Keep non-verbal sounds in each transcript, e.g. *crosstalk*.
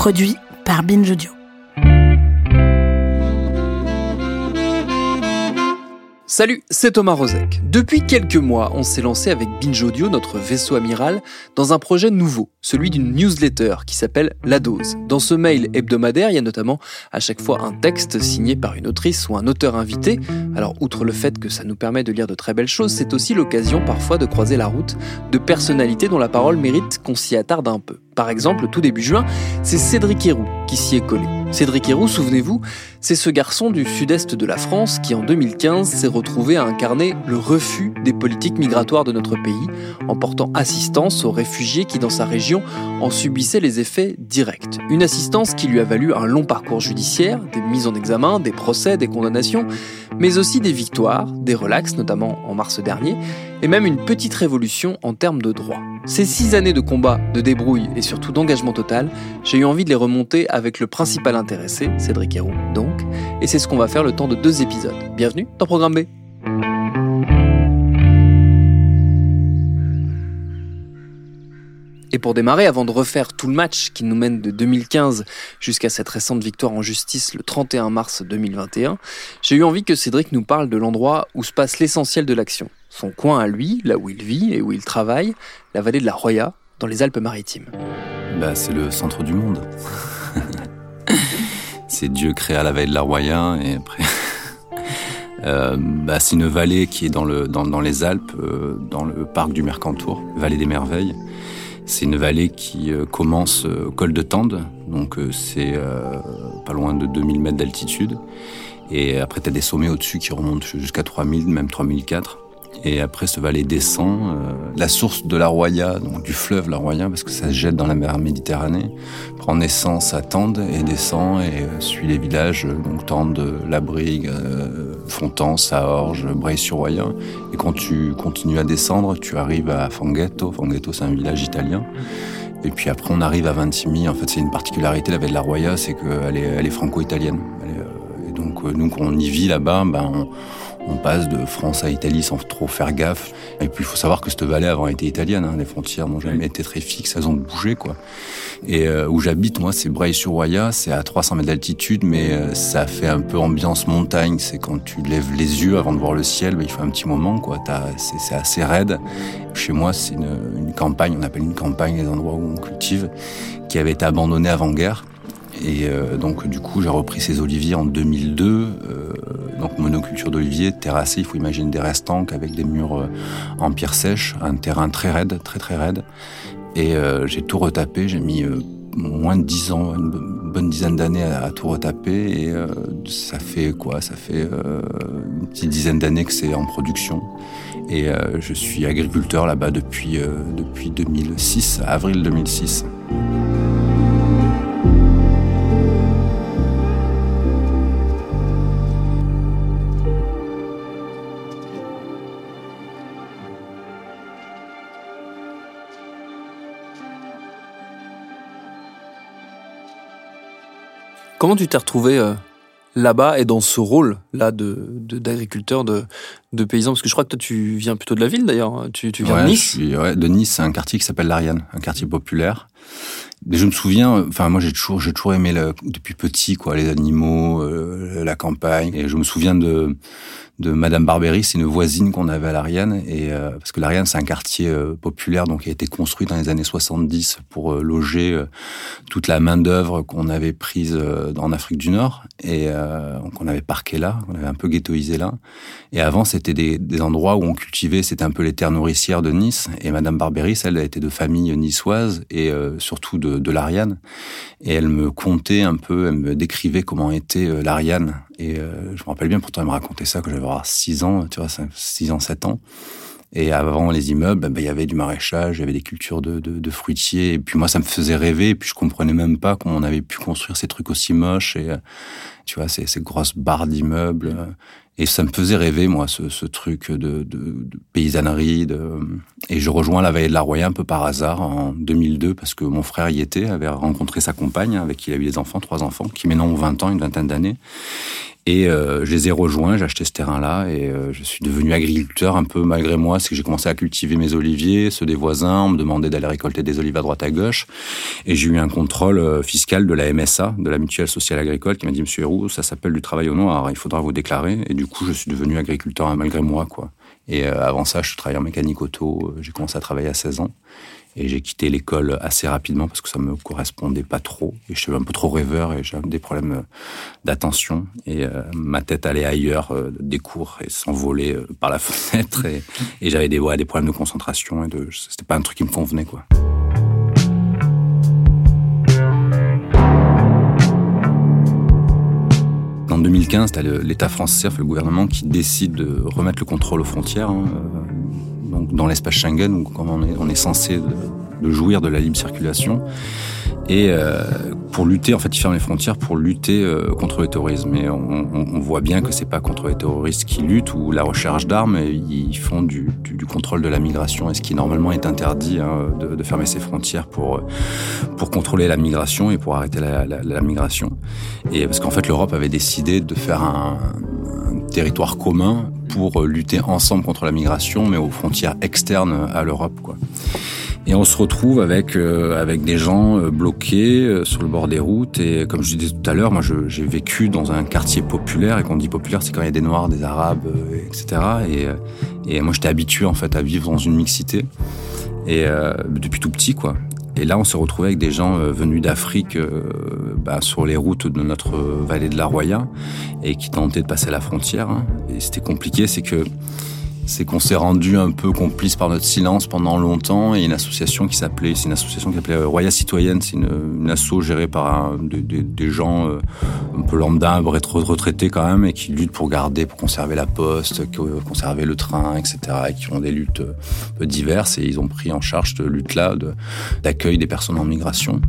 Produit par Binge Audio. Salut, c'est Thomas Rozek. Depuis quelques mois, on s'est lancé avec Binge Audio, notre vaisseau amiral, dans un projet nouveau, celui d'une newsletter qui s'appelle La Dose. Dans ce mail hebdomadaire, il y a notamment à chaque fois un texte signé par une autrice ou un auteur invité. Alors, outre le fait que ça nous permet de lire de très belles choses, c'est aussi l'occasion parfois de croiser la route de personnalités dont la parole mérite qu'on s'y attarde un peu. Par exemple, tout début juin, c'est Cédric Héroux qui s'y est collé. Cédric Héroux, souvenez-vous, c'est ce garçon du sud-est de la France qui en 2015 s'est retrouvé à incarner le refus des politiques migratoires de notre pays en portant assistance aux réfugiés qui dans sa région en subissaient les effets directs. Une assistance qui lui a valu un long parcours judiciaire, des mises en examen, des procès, des condamnations, mais aussi des victoires, des relax notamment en mars dernier, et même une petite révolution en termes de droit. Ces six années de combat, de débrouille et surtout d'engagement total, j'ai eu envie de les remonter avec le principal intéressé, Cédric Héroux donc, et c'est ce qu'on va faire le temps de deux épisodes. Bienvenue dans Programme B. Et pour démarrer, avant de refaire tout le match qui nous mène de 2015 jusqu'à cette récente victoire en justice le 31 mars 2021, j'ai eu envie que Cédric nous parle de l'endroit où se passe l'essentiel de l'action. Son coin à lui, là où il vit et où il travaille, la vallée de la Roya, dans les Alpes-Maritimes. Bah, c'est le centre du monde. *laughs* c'est Dieu créa la vallée de la Roya et après. *laughs* Euh, bah, c'est une vallée qui est dans, le, dans, dans les Alpes, euh, dans le parc du Mercantour, vallée des merveilles. C'est une vallée qui euh, commence euh, au col de Tende, donc euh, c'est euh, pas loin de 2000 mètres d'altitude. Et après, tu as des sommets au-dessus qui remontent jusqu'à 3000, même 3004. Et après, cette vallée descend. euh, la source de la Roya, donc du fleuve la Roya, parce que ça se jette dans la mer Méditerranée, prend naissance à Tende et descend et euh, suit les villages, euh, donc Tende, La Brigue, euh, Fontans, Saorge, Breil-sur-Roya. Et quand tu continues à descendre, tu arrives à Fanghetto. Fanghetto, c'est un village italien. Et puis après, on arrive à Ventimille. En fait, c'est une particularité, la vallée de la Roya, c'est qu'elle est, elle est franco-italienne. Euh, Et donc, nous, quand on y vit là-bas, ben, on, on passe de France à Italie sans trop faire gaffe. Et puis, il faut savoir que cette vallée avant était italienne. Hein. Les frontières n'ont jamais été très fixes, elles ont bougé, quoi. Et euh, où j'habite, moi, c'est Breil-sur-Roya. C'est à 300 mètres d'altitude, mais euh, ça fait un peu ambiance montagne. C'est quand tu lèves les yeux avant de voir le ciel, ben, il faut un petit moment, quoi. C'est c'est assez raide. Chez moi, c'est une, une campagne, on appelle une campagne les endroits où on cultive, qui avait été abandonnée avant-guerre. Et euh, donc, du coup, j'ai repris ces oliviers en 2002. euh, donc, monoculture d'oliviers, terrassé. Il faut imaginer des restants avec des murs euh, en pierre sèche, un terrain très raide, très très raide. Et euh, j'ai tout retapé. J'ai mis euh, moins de 10 ans, une bo- bonne dizaine d'années à, tout retaper. Et ça fait quoi? Ça fait une petite dizaine d'années que c'est en production. Et je suis agriculteur là-bas depuis, depuis 2006, avril 2006. Comment tu t'es retrouvé euh, là-bas et dans ce rôle-là de, de- d'agriculteur, de, de paysan? Parce que je crois que toi, tu viens plutôt de la ville d'ailleurs. Tu, tu viens Ouais, de je Nice. suis- ouais, de Nice, c'est un quartier qui s'appelle l'Ariane, un quartier populaire. Je me souviens, enfin moi j'ai toujours, j'ai toujours aimé le- depuis petit quoi, les animaux, euh, la campagne. Et je me souviens de de Madame Barbéry, c'est une voisine qu'on avait à l'Ariane, et euh, parce que l'Ariane c'est un quartier euh, populaire donc qui a été construit dans les années 70 pour euh, loger euh, toute la main d'œuvre qu'on avait prise en Afrique du Nord et qu'on avait parqué là, qu'on avait un peu ghettoisé là. Et avant, c'était des, des endroits où on cultivait, c'était un peu les terres nourricières de Nice. Et Madame Barbéry, elle, était de famille niçoise et surtout de, de l'Ariane. Et elle me contait un peu, elle me décrivait comment était l'Ariane. Et euh, je me rappelle bien, pourtant, elle me racontait ça quand j'avais 6 ans, tu vois, 6 ans, 7 ans. Et avant les immeubles, ben, il y avait du maraîchage, il y avait des cultures de, fruitiers. Et puis moi, ça me faisait rêver. Et puis je comprenais même pas comment on avait pu construire ces trucs aussi moches. Et tu vois, ces, ces grosses barres d'immeubles. Et ça me faisait rêver, moi, ce, truc de, paysannerie. Et je rejoins la vallée de la Roya un peu par hasard en 2002 parce que mon frère y était, avait rencontré sa compagne avec qui il a eu des enfants, trois enfants, qui maintenant ont 20 ans, une vingtaine d'années. Et euh, je les ai rejoints, j'ai acheté ce terrain-là et euh, je suis devenu agriculteur un peu malgré moi. C'est que j'ai commencé à cultiver mes oliviers, ceux des voisins. On me demandait d'aller récolter des olives à droite à gauche. Et j'ai eu un contrôle euh, fiscal de la MSA, de la Mutuelle Sociale Agricole, qui m'a dit Monsieur Héroux, ça s'appelle du travail au noir. Il faudra vous déclarer. Et du coup, je suis devenu agriculteur malgré moi, quoi. Et euh, avant ça, je travaillais en mécanique auto. J'ai commencé à travailler à 16 ans. Et j'ai quitté l'école assez rapidement parce que ça me correspondait pas trop. Et je suis un peu trop rêveur et j'avais des problèmes d'attention. Et euh, ma tête allait ailleurs euh, des cours et s'envolait euh, par la *laughs* fenêtre. Et, j'avais des, des problèmes de concentration et c'était pas un truc qui me convenait, quoi. En 2015, t'as l'État français, le gouvernement, qui décide de remettre le contrôle aux frontières. Hein, dans l'espace Schengen, où on est, on est censé de, jouir de la libre circulation. Et euh, pour lutter, en fait, ils ferment les frontières pour lutter euh, contre le terrorisme. Et on, voit bien que c'est pas contre les terroristes qui luttent ou la recherche d'armes, ils font du, contrôle de la migration. Et ce qui normalement est interdit, hein, de, fermer ses frontières pour pour contrôler la migration et pour arrêter la, migration. Et parce qu'en fait, l'Europe avait décidé de faire un territoire commun pour lutter ensemble contre la migration, mais aux frontières externes à l'Europe. Et on se retrouve avec euh, avec des gens euh, bloqués euh, sur le bord des routes. Et comme je disais tout à l'heure, moi j'ai vécu dans un quartier populaire. Et quand on dit populaire, c'est quand il y a des Noirs, des Arabes, etc. Et, et moi j'étais habitué en fait à vivre dans une mixité. Et depuis tout petit, quoi. Et là, on se retrouvait avec des gens venus d'Afrique bah, sur les routes de notre vallée de la Roya et qui tentaient de passer la frontière. Hein. Et c'était compliqué, c'est que c'est qu'on s'est rendu un peu complice par notre silence pendant longtemps et une association qui s'appelait, c'est une association qui s'appelait Roya Citoyenne, c'est une, une asso gérée par des, des, gens euh, un peu lambda, retraités quand même et qui luttent pour garder, pour conserver la poste, conserver le train, etc. et qui ont des luttes euh, diverses et ils ont pris en charge cette lutte-là d'accueil des personnes en migration.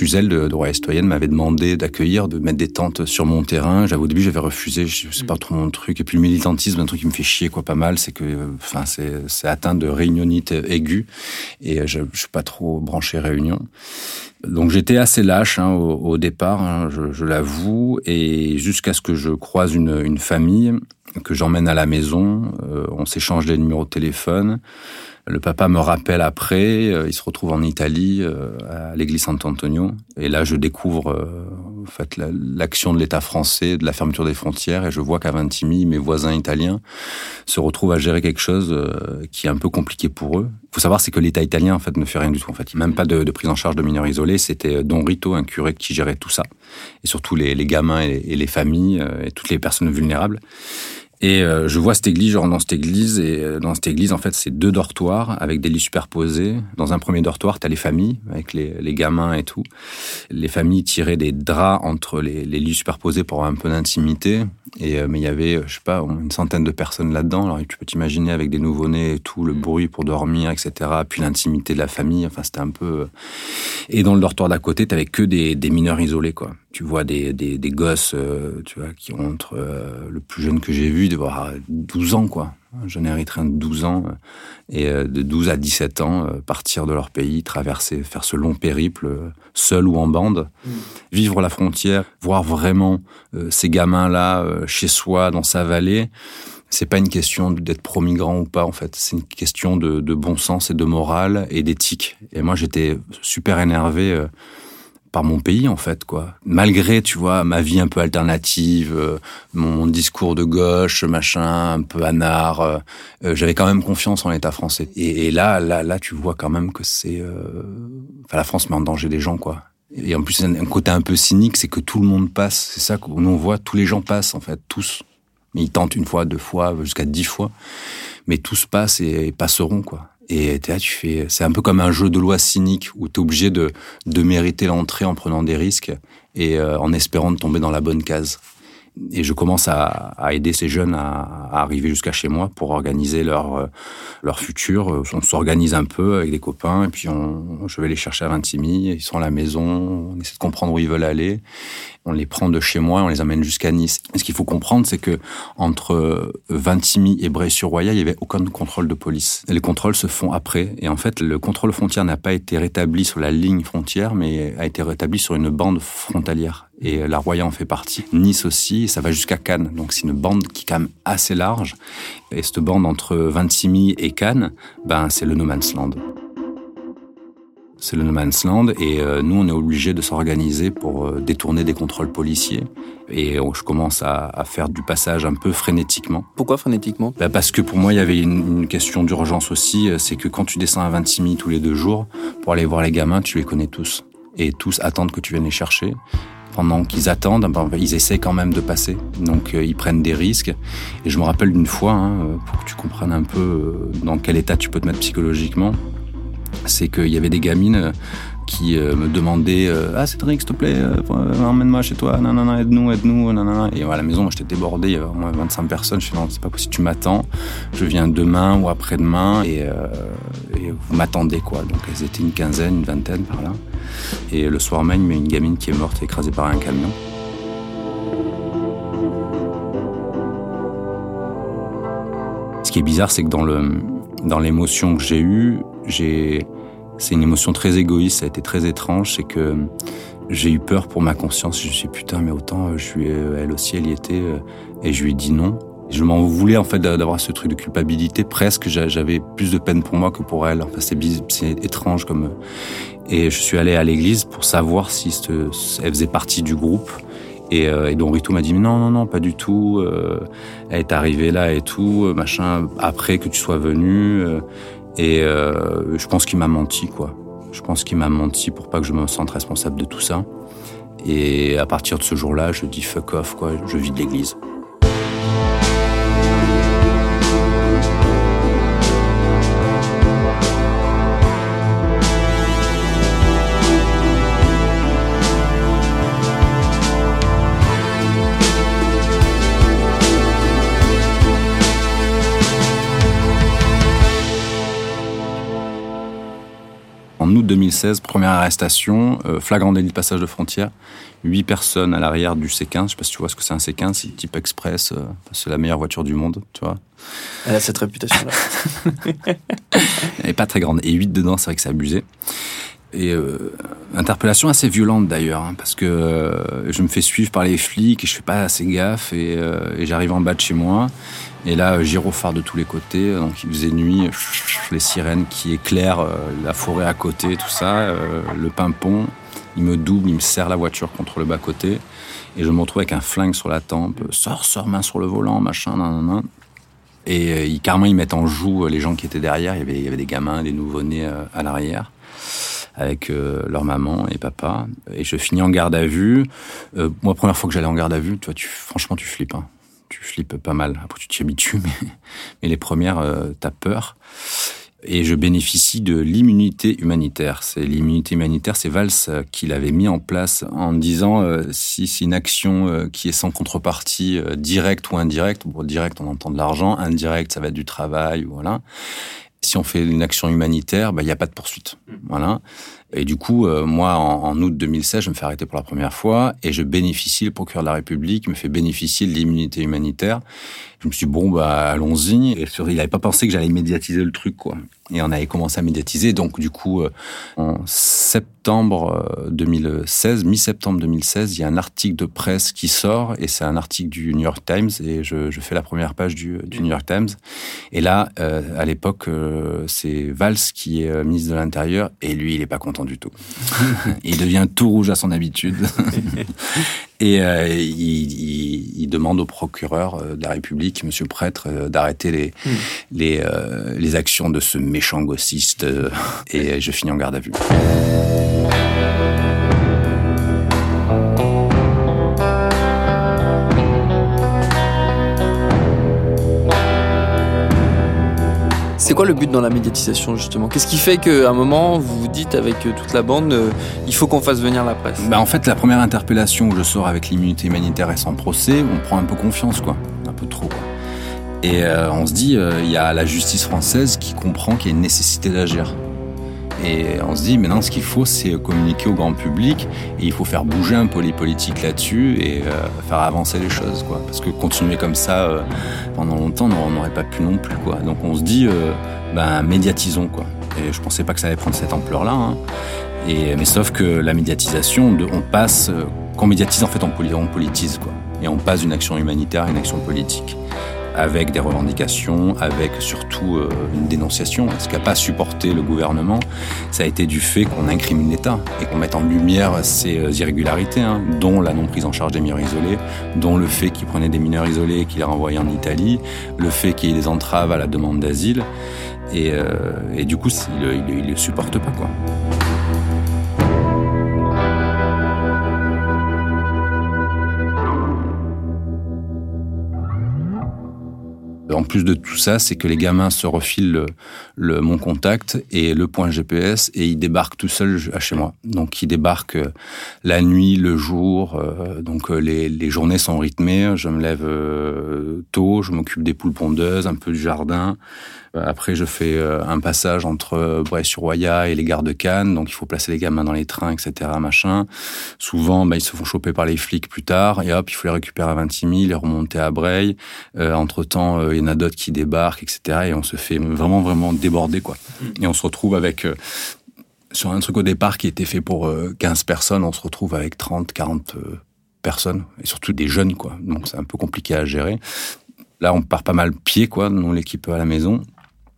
De, de Roya Citoyenne m'avait demandé d'accueillir, de mettre des tentes sur mon terrain. J'avais au début j'avais refusé, je sais pas trop mon truc. Et puis le militantisme, un truc qui me fait chier quoi pas mal, c'est que, enfin c'est c'est atteint de réunionite aiguë et je, je suis pas trop branché réunion. Donc j'étais assez lâche hein, au, au, départ, hein, je, je l'avoue, et jusqu'à ce que je croise une, une famille que j'emmène à la maison, euh, on s'échange des numéros de téléphone. Le papa me rappelle après, euh, il se retrouve en Italie, euh, à l'église Sant'Antonio. Et là, je découvre euh, en fait, l'action de l'État français, de la fermeture des frontières, et je vois qu'à Vintimille, mes voisins italiens se retrouvent à gérer quelque chose qui est un peu compliqué pour eux. Il faut savoir, c'est que l'État italien, en fait, ne fait rien du tout. En fait, il n'y a même pas de, de, prise en charge de mineurs isolés. C'était Don Rito, un curé, qui gérait tout ça. Et surtout les, les gamins et les, et les familles, et toutes les personnes vulnérables. Et euh, je vois cette église, je rentre dans cette église, et euh, dans cette église, en fait, c'est deux dortoirs avec des lits superposés. Dans un premier dortoir, tu as les familles, avec les, les, gamins et tout. Les familles tiraient des draps entre les, les lits superposés pour avoir un peu d'intimité. Et euh, mais il y avait, je sais pas, une centaine de personnes là-dedans. Alors tu peux t'imaginer avec des nouveau-nés et tout, le bruit pour dormir, etc. Puis l'intimité de la famille. Enfin, c'était un peu. Et dans le dortoir d'à côté, t'avais que des, des mineurs isolés, quoi. Tu vois des, des, des gosses, euh, tu vois, qui ont entre euh, le plus jeune que j'ai vu, de voir 12 ans, quoi. Un jeune érythréen de 12 ans, et de 12 à 17 ans, partir de leur pays, traverser, faire ce long périple, seul ou en bande, mmh. vivre la frontière, voir vraiment ces gamins-là chez soi, dans sa vallée, c'est pas une question d'être pro-migrant ou pas, en fait. C'est une question de, de, bon sens et de morale et d'éthique. Et moi, j'étais super énervé euh, par mon pays, en fait, quoi. Malgré, tu vois, ma vie un peu alternative, euh, mon discours de gauche, machin, un peu anard, euh, j'avais quand même confiance en l'État français. Et, et, là, là, là, tu vois quand même que c'est... Enfin, la France met en danger des gens, quoi. Et en plus, un côté un peu cynique, c'est que tout le monde passe. C'est ça qu'on on voit, tous les gens passent, en fait, tous. Mais ils tentent une fois, deux fois, jusqu'à dix fois. Mais tous passent et, passeront, quoi. Et là, tu fais, c'est un peu comme un jeu de loi cynique où tu es obligé de, de mériter l'entrée en prenant des risques et euh, en espérant de tomber dans la bonne case. Et je commence à, aider ces jeunes à, arriver jusqu'à chez moi pour organiser leur, euh, leur futur. On s'organise un peu avec des copains et puis on, je vais les chercher à Vintimille. Ils sont à la maison, on essaie de comprendre où ils veulent aller. On les prend de chez moi, on les amène jusqu'à Nice. Et ce qu'il faut comprendre, c'est que entre Vintimille et Bray-sur-Roya, il n'y avait aucun contrôle de police. les contrôles se font après. Et en fait, le contrôle frontière n'a pas été rétabli sur la ligne frontière, mais a été rétabli sur une bande frontalière et la Roya en fait partie. Nice aussi, ça va jusqu'à Cannes. Donc c'est une bande qui est quand même assez large. Et cette bande entre Vintimille et Cannes, ben c'est le No Man's Land. C'est le No Man's Land et euh, nous on est obligé de s'organiser pour euh, détourner des contrôles policiers. Et euh, je commence à, faire du passage un peu frénétiquement. Pourquoi frénétiquement? Ben Parce que pour moi il y avait une, question d'urgence aussi. C'est que quand tu descends à Vintimille tous les deux jours pour aller voir les gamins, tu les connais tous et tous attendent que tu viennes les chercher pendant qu'ils attendent, ben, ils essaient quand même de passer. Donc ils prennent des risques. Et je me rappelle d'une fois, hein, pour que tu comprennes un peu dans quel état tu peux te mettre psychologiquement, c'est qu'il y avait des gamines qui me demandaient Ah Cédric, s'il te plaît, emmène-moi chez toi, non, aide-nous, aide-nous, non, Et à la maison, moi j'étais débordé, il y avait au moins 25 personnes. Je suis non, c'est pas possible, tu m'attends, je viens demain ou après-demain et, et vous m'attendez quoi. Donc elles étaient une quinzaine, une vingtaine par là. Et le soir même, il y a une gamine qui est morte écrasée par un camion. Ce qui est bizarre, c'est que dans le dans l'émotion que j'ai eue, j'ai c'est une émotion très égoïste, ça a été très étrange, c'est que j'ai eu peur pour ma conscience. Je me suis dit, putain, mais autant je suis, elle aussi, elle y était, et je lui ai dit non. Je m'en voulais en fait d'avoir ce truc de culpabilité. Presque, j'avais plus de peine pour moi que pour elle. Enfin, c'est étrange comme. Et je suis allé à l'église pour savoir si elle faisait partie du groupe. Et, euh, et Don Rito m'a dit non non non pas du tout. Euh, elle est arrivée là et tout euh, machin après que tu sois venu. Euh, et euh, je pense qu'il m'a menti quoi. Je pense qu'il m'a menti pour pas que je me sente responsable de tout ça. Et à partir de ce jour-là, je dis fuck off quoi. Je vis de l'église. 2016, première arrestation, euh, flagrant délit de passage de frontière. Huit personnes à l'arrière du C15. Je sais pas si tu vois ce que c'est un C15, c'est type express. Euh, c'est la meilleure voiture du monde, tu vois. Elle a cette réputation-là. *laughs* Elle n'est pas très grande. Et huit dedans, c'est vrai que c'est abusé. Et euh, interpellation assez violente d'ailleurs, hein, parce que euh, je me fais suivre par les flics et je fais pas assez gaffe et, euh, et j'arrive en bas de chez moi. Et là, gyrophare de tous les côtés, donc il faisait nuit, les sirènes qui éclairent la forêt à côté, tout ça, le pimpon. Il me double, il me serre la voiture contre le bas-côté et je me retrouve avec un flingue sur la tempe. Sors, sors, main sur le volant, machin, nan, nan, Et ils, carrément, ils mettent en joue les gens qui étaient derrière. Il y avait, il y avait des gamins, des nouveau-nés à l'arrière avec euh, leur maman et papa. Et je finis en garde à vue. Euh, moi, première fois que j'allais en garde à vue, tu vois, tu, franchement, tu flippes. Hein. Tu flippes pas mal. Après, tu t'y habitues, *laughs* mais, les premières, euh, t'as peur. Et je bénéficie de l'immunité humanitaire. C'est l'immunité humanitaire, c'est Valls qui l'avait mis en place en disant si c'est une action qui est sans contrepartie directe ou indirecte. Bon, direct, on entend de l'argent. Indirect, ça va être du travail, voilà si on fait une action humanitaire, bah, il n'y a pas de poursuite. Mmh. Voilà. Et du coup, euh, moi, en, août 2016, je me fais arrêter pour la première fois et je bénéficie, le procureur de la République me fait bénéficier de l'immunité humanitaire. Je me suis dit, bon, bah, allons-y. Et il n'avait pas pensé que j'allais médiatiser le truc, quoi. Et on avait commencé à médiatiser. Donc, du coup, euh, en septembre 2016, euh, mi-septembre 2016, il y a un article de presse qui sort et c'est un article du New York Times et je, fais la première page du, New York Times. Et là, à l'époque, c'est Valls qui est ministre de l'Intérieur et lui, il est pas content du tout. *laughs* il devient tout rouge à son habitude. *laughs* et euh, il, demande au procureur euh, de la République, monsieur le prêtre, euh, d'arrêter les, hmm. les, les actions de ce méchant gaussiste. et je finis en garde à vue. C'est quoi le but dans la médiatisation justement? Qu'est-ce qui fait qu'à un moment vous vous dites avec euh, toute la bande, euh, il faut qu'on fasse venir la presse? Bah En fait, la première interpellation où je sors avec l'immunité humanitaire et sans procès, on prend un peu confiance, quoi, un peu trop. Et euh, on se dit, il y a la justice française qui comprend qu'il y a une nécessité d'agir. Et on se dit, maintenant, ce qu'il faut, c'est communiquer au grand public et il faut faire bouger un peu les politiques là-dessus et euh, faire avancer les choses, quoi. Parce que continuer comme ça euh, pendant longtemps, on n'aurait pas pu non plus, quoi. Donc on se dit, euh, ben, médiatisons, quoi. Et je pensais pas que ça allait prendre cette ampleur-là. Hein. Et, mais sauf que la médiatisation, on passe, quand on médiatise, en fait, on politise, quoi. Et on passe d'une action humanitaire à une action politique avec des revendications, avec surtout euh, une dénonciation. Ce qui n'a pas supporté le gouvernement, ça a été du fait qu'on incrimine l'État et qu'on mette en lumière ces euh, irrégularités, hein, dont la non prise en charge des mineurs isolés, dont le fait qu'il prenait des mineurs isolés et qu'il les renvoyait en Italie, le fait qu'il y ait des entraves à la demande d'asile. Et, euh, du coup, il ne le supporte pas. quoi. En plus de tout ça, c'est que les gamins se refilent le, mon contact et le point GPS et ils débarquent tout seuls chez moi. Donc ils débarquent euh, la nuit, le jour. Euh, donc euh, les, les, journées sont rythmées. Je me lève tôt, je m'occupe des poules pondeuses, un peu du jardin. Après, je fais un passage entre Bray-sur-Roya et les gares de Cannes, donc il faut placer les gamins dans les trains, etc. Machin. Souvent, bah, ils se font choper par les flics plus tard, et hop, il faut les récupérer à 26 000, les remonter à Bray. entre temps, y en a d'autres qui débarquent, etc. Et on se fait vraiment, vraiment déborder, quoi. Et on se retrouve avec, euh, sur un truc au départ qui était fait pour 15 euh, personnes, on se retrouve avec 30, 40 euh, personnes, et surtout des jeunes, quoi. Donc c'est un peu compliqué à gérer. Là, on part pas mal pied, quoi, nous, l'équipe à la maison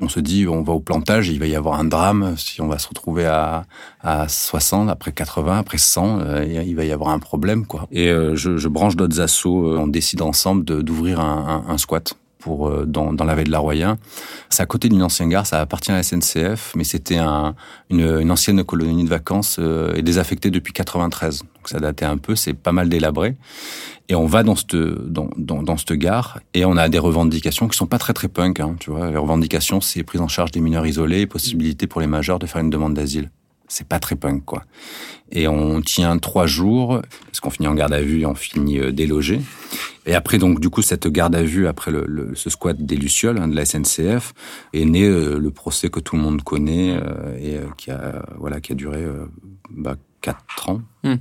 on se dit on va au plantage, il va y avoir un drame si on va se retrouver à, à 60, après 80, après 100, euh, il va y avoir un problème quoi. Et je, branche d'autres assauts, on décide ensemble d'ouvrir un, squat pour euh, dans, dans la vallée de la Roya. C'est à côté d'une ancienne gare, ça appartient à la SNCF, mais c'était un, une, une, ancienne colonie de vacances euh, et désaffectée depuis 93. Donc ça datait un peu, c'est pas mal délabré. Et on va dans cette, dans, dans, dans gare et on a des revendications qui sont pas très très punk. Hein, tu vois, les revendications, c'est prise en charge des mineurs isolés, possibilité pour les majeurs de faire une demande d'asile c'est pas très punk quoi. Et on tient trois jours parce qu'on finit en garde à vue et on finit euh, délogé. Et après donc du coup cette garde à vue après le, ce squat des lucioles hein, de la SNCF est né euh, le procès que tout le monde connaît euh, et qui a voilà qui a duré bah, quatre ans. Hmm.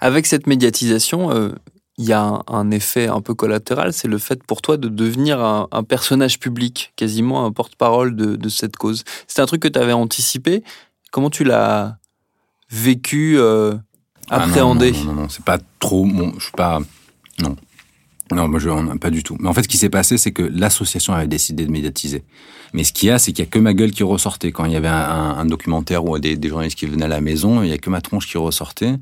Avec cette médiatisation. il y a un, effet un peu collatéral, c'est le fait pour toi de devenir un, personnage public, quasiment un porte-parole de, de, cette cause. C'est un truc que tu avais anticipé Comment tu l'as vécu, euh, ah appréhendé Non, non, non, c'est pas trop. Bon, je suis pas. Non. Non, moi, je, pas du tout. Mais en fait, ce qui s'est passé, c'est que l'association avait décidé de médiatiser. Mais ce qu'il y a, c'est qu'il y a que ma gueule qui ressortait. Quand il y avait un, documentaire ou des, des, journalistes qui venaient à la maison, il y a que ma tronche qui ressortait.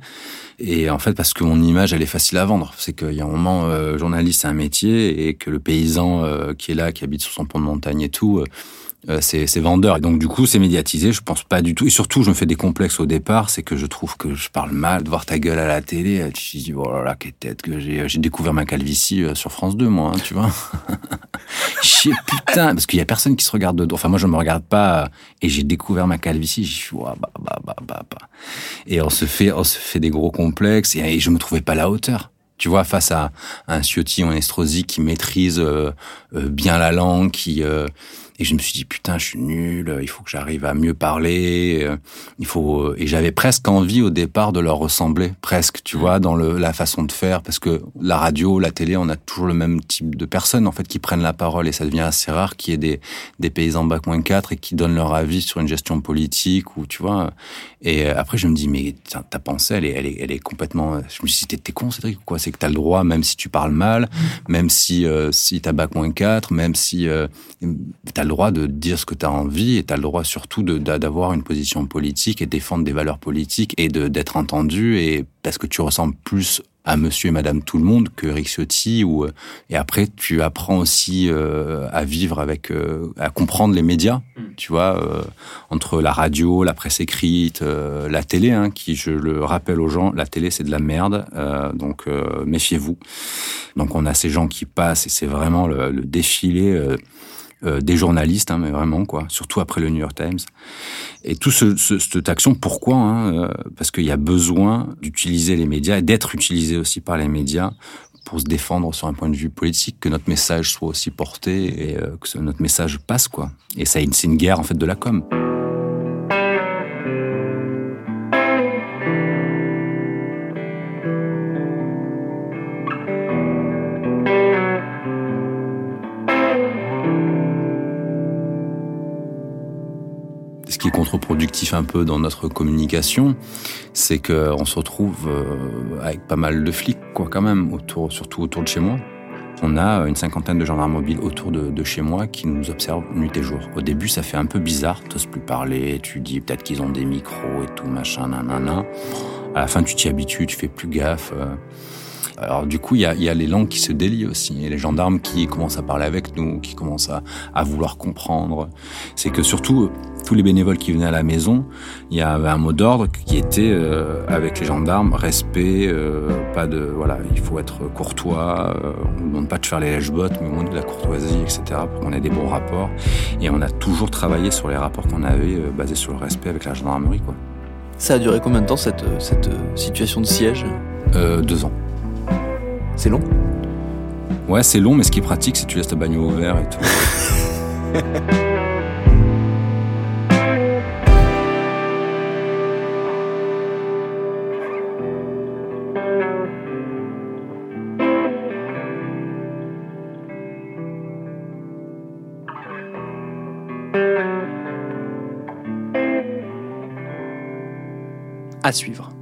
Et en fait, parce que mon image, elle est facile à vendre. C'est qu'il y a un moment, euh, journaliste, c'est un métier, et que le paysan euh, qui est là, qui habite sur son pont de montagne et tout, euh, euh, c'est vendeur. Et donc du coup, c'est médiatisé. Je pense pas du tout. Et surtout, je me fais des complexes au départ, c'est que je trouve que je parle mal de voir ta gueule à la télé. Tu dis oh là là, quelle tête que j'ai. J'ai découvert ma calvitie euh, sur France 2, moi, hein, tu vois. *laughs* Chier putain, parce qu'il y a personne qui se regarde dedans. Enfin, moi, je me regarde pas. Et j'ai découvert ma calvitie. J'ai suis bah, bah, bah, bah, bah. Et on se fait, on se fait des gros complexes. Et, je me trouvais pas à la hauteur. Tu vois, face à un Ciotti en Estrosi qui maîtrise euh, bien la langue, qui et je me suis dit putain, je suis nul. Il faut que j'arrive à mieux parler. Euh, il faut euh, et j'avais presque envie au départ de leur ressembler, presque, tu vois, dans le, la façon de faire, parce que la radio, la télé, on a toujours le même type de personnes en fait qui prennent la parole et ça devient assez rare qu'il y ait des des paysans bac moins 4 et qui donnent leur avis sur une gestion politique ou tu vois. Et euh, après je me dis mais ta pensée elle est elle est elle est complètement. Je me suis dit t'es con Cédric quoi? C'est que t'as le droit même si tu parles mal, même si euh, si t'as bac moins 4, même si euh, le droit de dire ce que tu as envie et tu as le droit surtout d'avoir une position politique et défendre des valeurs politiques et d'être entendu et parce que tu ressembles plus à monsieur et madame tout le monde que Eric Ciotti ou euh, et après tu apprends aussi euh, à vivre avec euh, à comprendre les médias mm. tu vois entre la radio la presse écrite la télé hein, qui je le rappelle aux gens la télé c'est de la merde donc méfiez-vous donc on a ces gens qui passent et c'est vraiment le, le défilé euh, des journalistes, hein, mais vraiment quoi, surtout après le New York Times. Et tout ce, cette action, pourquoi hein, euh, Parce qu'il y a besoin d'utiliser les médias et d'être utilisé aussi par les médias pour se défendre sur un point de vue politique, que notre message soit aussi porté et euh, que notre message passe quoi. Et ça, c'est une guerre en fait de la com. Contre-productif un peu dans notre communication, c'est qu'on se retrouve euh, avec pas mal de flics, quoi, quand même, autour, surtout autour de chez moi. On a une cinquantaine de gendarmes mobiles autour de, chez moi qui nous observent nuit et jour. Au début, ça fait un peu bizarre, t'oses plus parler, tu dis peut-être qu'ils ont des micros et tout, machin, nanana. À la fin, tu t'y habitues, tu fais plus gaffe. Euh. Alors du coup, il y a, y a, les langues qui se délient aussi, et les gendarmes qui commencent à parler avec nous, qui commencent à, à vouloir comprendre. C'est que surtout, tous les bénévoles qui venaient à la maison, il y avait un mot d'ordre qui était euh, avec les gendarmes respect, euh, pas de voilà, il faut être courtois, euh, on ne demande pas de faire les lèche-bottes, mais au moins de la courtoisie, etc. pour qu'on ait des bons rapports. Et on a toujours travaillé sur les rapports qu'on avait basés sur le respect avec la gendarmerie, quoi. Ça a duré combien de temps cette, cette situation de siège? Deux ans. C'est long Ouais, c'est long, mais ce qui est pratique, c'est que tu laisses ta bagnole ouvert et tout. *laughs* À suivre.